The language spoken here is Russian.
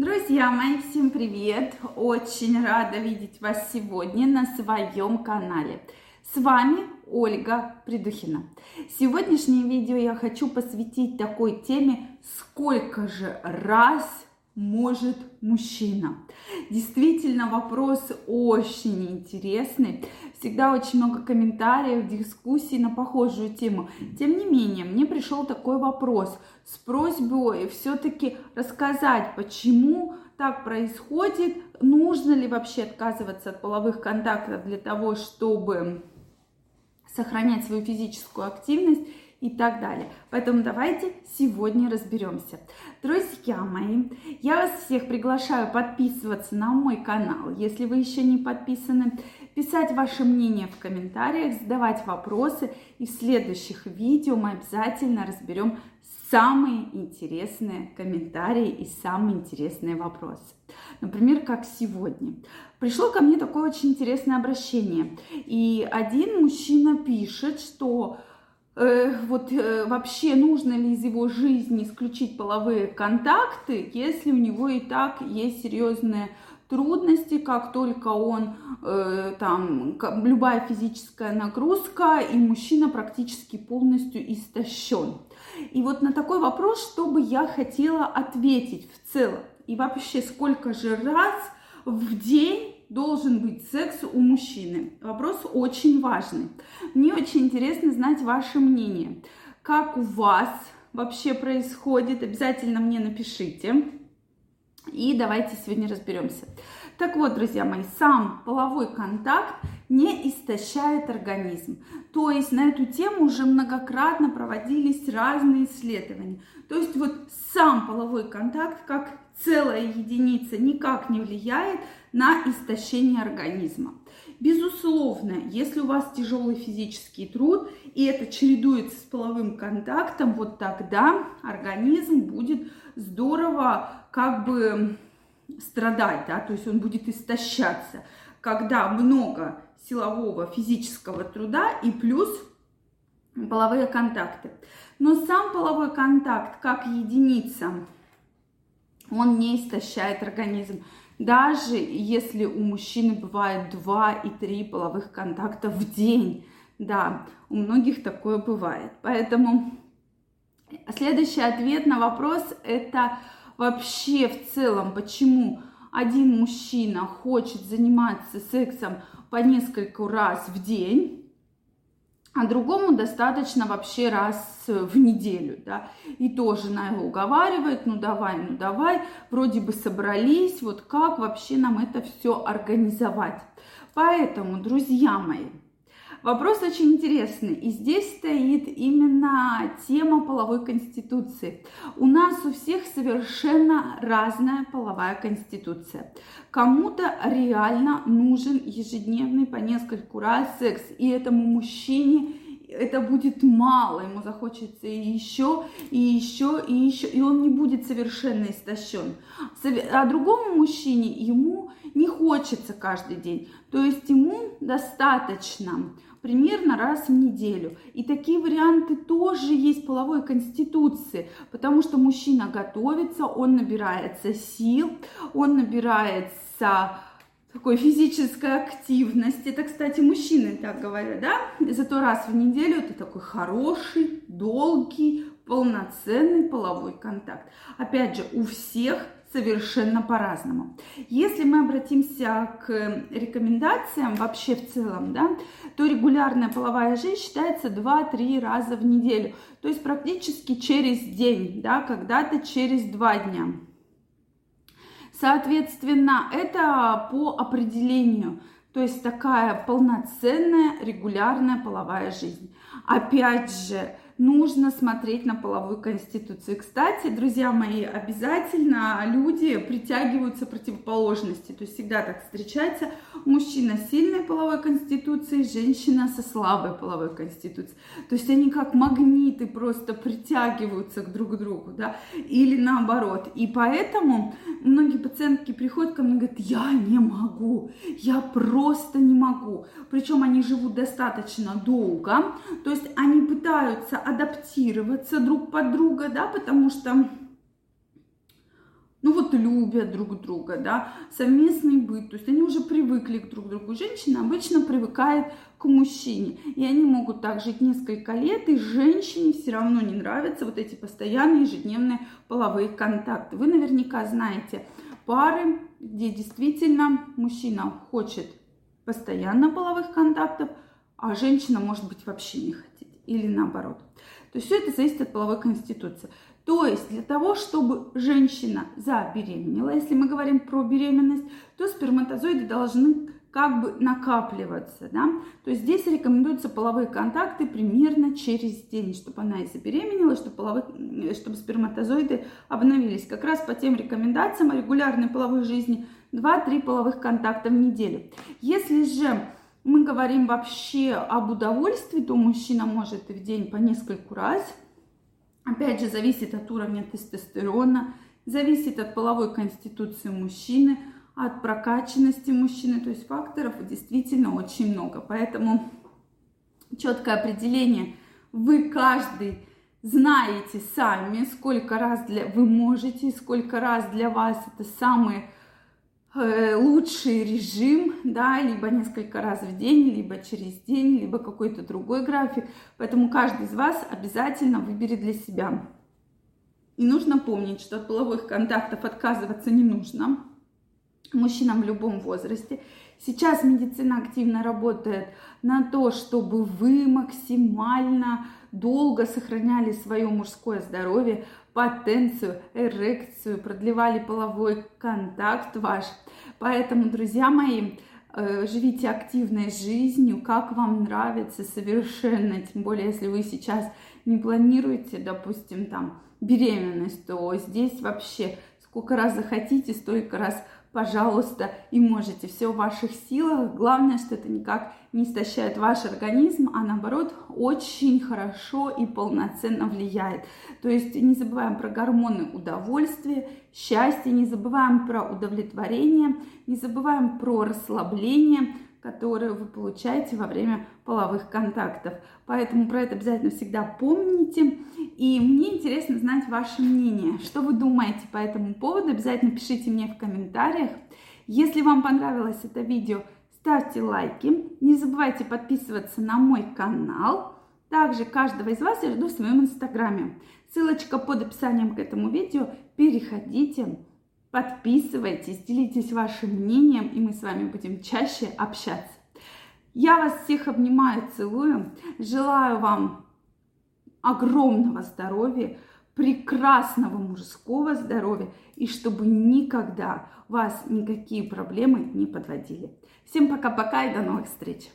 Друзья мои, всем привет! Очень рада видеть вас сегодня на своем канале. С вами Ольга Придухина. Сегодняшнее видео я хочу посвятить такой теме, сколько же раз может мужчина? Действительно, вопрос очень интересный. Всегда очень много комментариев, дискуссий на похожую тему. Тем не менее, мне пришел такой вопрос с просьбой все-таки рассказать, почему так происходит, нужно ли вообще отказываться от половых контактов для того, чтобы сохранять свою физическую активность и так далее. Поэтому давайте сегодня разберемся. Друзья мои, я вас всех приглашаю подписываться на мой канал, если вы еще не подписаны, писать ваше мнение в комментариях, задавать вопросы, и в следующих видео мы обязательно разберем самые интересные комментарии и самые интересные вопросы. Например, как сегодня. Пришло ко мне такое очень интересное обращение. И один мужчина пишет, что э, вот э, вообще нужно ли из его жизни исключить половые контакты, если у него и так есть серьезные трудности, как только он э, там любая физическая нагрузка и мужчина практически полностью истощен. И вот на такой вопрос, что бы я хотела ответить в целом и вообще сколько же раз в день должен быть секс у мужчины? Вопрос очень важный. Мне очень интересно знать ваше мнение. Как у вас вообще происходит? Обязательно мне напишите. И давайте сегодня разберемся. Так вот, друзья мои, сам половой контакт не истощает организм. То есть на эту тему уже многократно проводились разные исследования. То есть вот сам половой контакт как целая единица никак не влияет на истощение организма. Безусловно, если у вас тяжелый физический труд, и это чередуется с половым контактом, вот тогда организм будет здорово как бы страдать, да, то есть он будет истощаться, когда много силового физического труда и плюс половые контакты. Но сам половой контакт как единица, он не истощает организм. Даже если у мужчины бывает 2 и 3 половых контакта в день. Да, у многих такое бывает. Поэтому следующий ответ на вопрос это вообще в целом, почему один мужчина хочет заниматься сексом по несколько раз в день, а другому достаточно вообще раз в неделю, да, и тоже жена его уговаривает, ну давай, ну давай, вроде бы собрались, вот как вообще нам это все организовать. Поэтому, друзья мои, Вопрос очень интересный. И здесь стоит именно тема половой конституции. У нас у всех совершенно разная половая конституция. Кому-то реально нужен ежедневный по нескольку раз секс. И этому мужчине это будет мало, ему захочется еще, и еще, и еще, и он не будет совершенно истощен. А другому мужчине ему не хочется каждый день, то есть ему достаточно примерно раз в неделю. И такие варианты тоже есть половой конституции, потому что мужчина готовится, он набирается сил, он набирается такой физической активности. Это, кстати, мужчины так говорят, да? Зато раз в неделю это такой хороший, долгий, полноценный половой контакт. Опять же, у всех совершенно по-разному. Если мы обратимся к рекомендациям вообще в целом, да, то регулярная половая жизнь считается 2-3 раза в неделю, то есть практически через день, да, когда-то через 2 дня. Соответственно, это по определению, то есть такая полноценная регулярная половая жизнь. Опять же, нужно смотреть на половую конституцию. Кстати, друзья мои, обязательно люди притягиваются противоположности. То есть всегда так встречается мужчина с сильной половой конституцией, женщина со слабой половой конституцией. То есть они как магниты просто притягиваются к друг другу, да, или наоборот. И поэтому многие пациентки приходят ко мне и говорят, я не могу, я просто не могу. Причем они живут достаточно долго, то есть они пытаются адаптироваться друг под друга, да, потому что ну вот любят друг друга, да, совместный быт, то есть они уже привыкли к друг другу. Женщина обычно привыкает к мужчине, и они могут так жить несколько лет, и женщине все равно не нравятся вот эти постоянные ежедневные половые контакты. Вы наверняка знаете пары, где действительно мужчина хочет постоянно половых контактов, а женщина может быть вообще не хотеть, или наоборот. То есть все это зависит от половой конституции. То есть для того, чтобы женщина забеременела, если мы говорим про беременность, то сперматозоиды должны как бы накапливаться, да. То есть здесь рекомендуются половые контакты примерно через день, чтобы она и забеременела, чтобы, половые, чтобы сперматозоиды обновились. Как раз по тем рекомендациям о регулярной половой жизни 2-3 половых контакта в неделю. Если же мы говорим вообще об удовольствии, то мужчина может в день по нескольку раз – Опять же, зависит от уровня тестостерона, зависит от половой конституции мужчины, от прокачанности мужчины. То есть факторов действительно очень много. Поэтому четкое определение. Вы каждый знаете сами, сколько раз для, вы можете, сколько раз для вас это самые лучший режим, да, либо несколько раз в день, либо через день, либо какой-то другой график. Поэтому каждый из вас обязательно выберет для себя. И нужно помнить, что от половых контактов отказываться не нужно мужчинам в любом возрасте. Сейчас медицина активно работает на то, чтобы вы максимально долго сохраняли свое мужское здоровье, потенцию, эрекцию, продлевали половой контакт ваш. Поэтому, друзья мои, э, живите активной жизнью, как вам нравится совершенно, тем более, если вы сейчас не планируете, допустим, там беременность, то здесь вообще сколько раз захотите, столько раз пожалуйста, и можете. Все в ваших силах. Главное, что это никак не истощает ваш организм, а наоборот очень хорошо и полноценно влияет. То есть не забываем про гормоны удовольствия, счастья, не забываем про удовлетворение, не забываем про расслабление, которое вы получаете во время половых контактов. Поэтому про это обязательно всегда помните. И мне интересно знать ваше мнение. Что вы думаете по этому поводу? Обязательно пишите мне в комментариях. Если вам понравилось это видео, ставьте лайки. Не забывайте подписываться на мой канал. Также каждого из вас я жду в своем инстаграме. Ссылочка под описанием к этому видео. Переходите, подписывайтесь, делитесь вашим мнением, и мы с вами будем чаще общаться. Я вас всех обнимаю, целую. Желаю вам огромного здоровья, прекрасного мужского здоровья и чтобы никогда вас никакие проблемы не подводили. Всем пока-пока и до новых встреч!